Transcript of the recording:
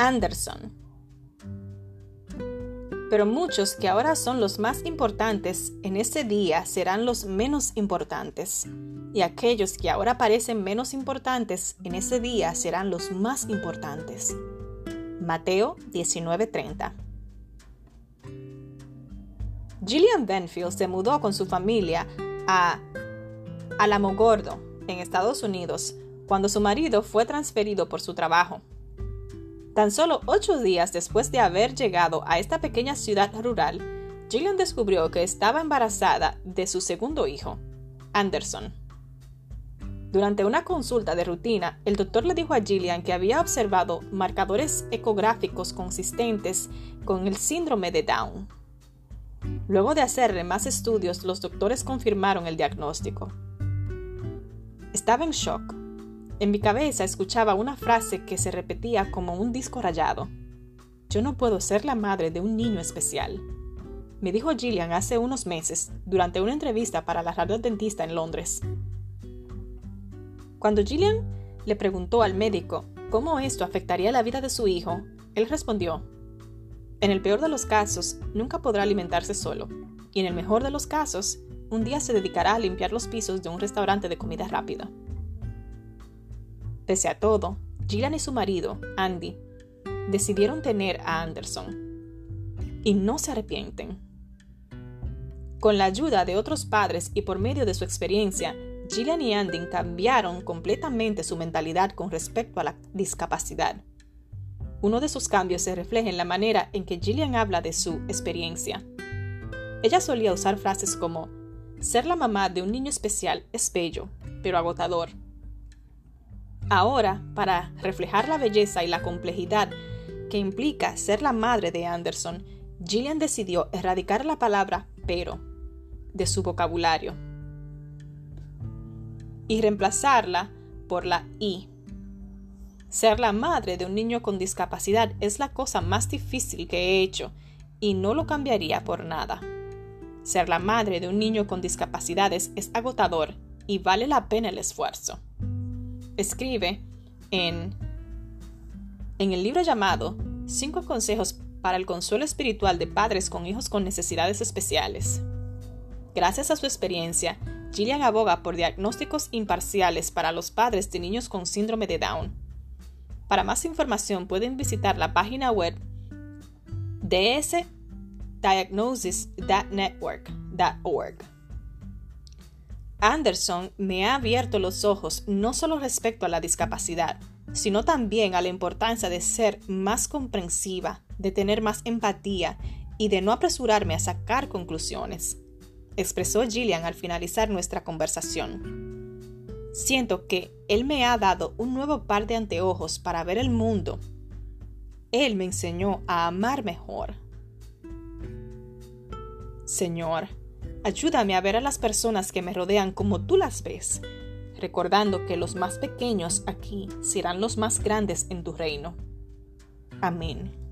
Anderson. Pero muchos que ahora son los más importantes en ese día serán los menos importantes. Y aquellos que ahora parecen menos importantes en ese día serán los más importantes. Mateo 19:30 Gillian Benfield se mudó con su familia a Alamogordo, en Estados Unidos, cuando su marido fue transferido por su trabajo. Tan solo ocho días después de haber llegado a esta pequeña ciudad rural, Gillian descubrió que estaba embarazada de su segundo hijo, Anderson. Durante una consulta de rutina, el doctor le dijo a Gillian que había observado marcadores ecográficos consistentes con el síndrome de Down. Luego de hacerle más estudios, los doctores confirmaron el diagnóstico. Estaba en shock. En mi cabeza escuchaba una frase que se repetía como un disco rayado. Yo no puedo ser la madre de un niño especial. Me dijo Gillian hace unos meses, durante una entrevista para la radio dentista en Londres. Cuando Gillian le preguntó al médico cómo esto afectaría la vida de su hijo, él respondió, en el peor de los casos, nunca podrá alimentarse solo, y en el mejor de los casos, un día se dedicará a limpiar los pisos de un restaurante de comida rápida. Pese a todo, Gillian y su marido, Andy, decidieron tener a Anderson. Y no se arrepienten. Con la ayuda de otros padres y por medio de su experiencia, Gillian y Andy cambiaron completamente su mentalidad con respecto a la discapacidad. Uno de sus cambios se refleja en la manera en que Gillian habla de su experiencia. Ella solía usar frases como, ser la mamá de un niño especial es bello, pero agotador. Ahora, para reflejar la belleza y la complejidad que implica ser la madre de Anderson, Gillian decidió erradicar la palabra pero de su vocabulario y reemplazarla por la i. Ser la madre de un niño con discapacidad es la cosa más difícil que he hecho y no lo cambiaría por nada. Ser la madre de un niño con discapacidades es agotador y vale la pena el esfuerzo. Escribe en, en el libro llamado Cinco consejos para el consuelo espiritual de padres con hijos con necesidades especiales. Gracias a su experiencia, Gillian aboga por diagnósticos imparciales para los padres de niños con síndrome de Down. Para más información pueden visitar la página web ds diagnosis.network.org. Anderson me ha abierto los ojos no solo respecto a la discapacidad, sino también a la importancia de ser más comprensiva, de tener más empatía y de no apresurarme a sacar conclusiones, expresó Gillian al finalizar nuestra conversación. Siento que Él me ha dado un nuevo par de anteojos para ver el mundo. Él me enseñó a amar mejor. Señor, ayúdame a ver a las personas que me rodean como tú las ves, recordando que los más pequeños aquí serán los más grandes en tu reino. Amén.